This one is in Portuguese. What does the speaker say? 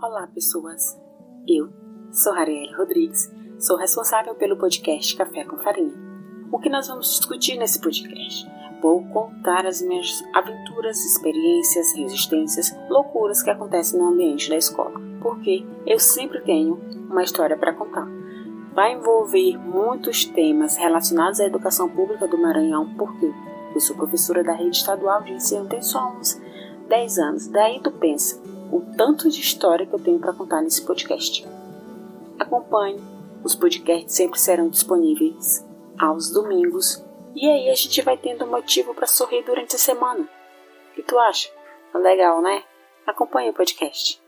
Olá, pessoas. Eu sou Rarielle Rodrigues, sou responsável pelo podcast Café com Farinha. O que nós vamos discutir nesse podcast? Vou contar as minhas aventuras, experiências, resistências, loucuras que acontecem no ambiente da escola, porque eu sempre tenho uma história para contar. Vai envolver muitos temas relacionados à educação pública do Maranhão, porque eu sou professora da rede estadual de ensino tem só uns 10 anos. Daí tu pensa, o tanto de história que eu tenho para contar nesse podcast. Acompanhe, os podcasts sempre serão disponíveis aos domingos e aí a gente vai tendo motivo para sorrir durante a semana. O que tu acha? Legal, né? Acompanhe o podcast.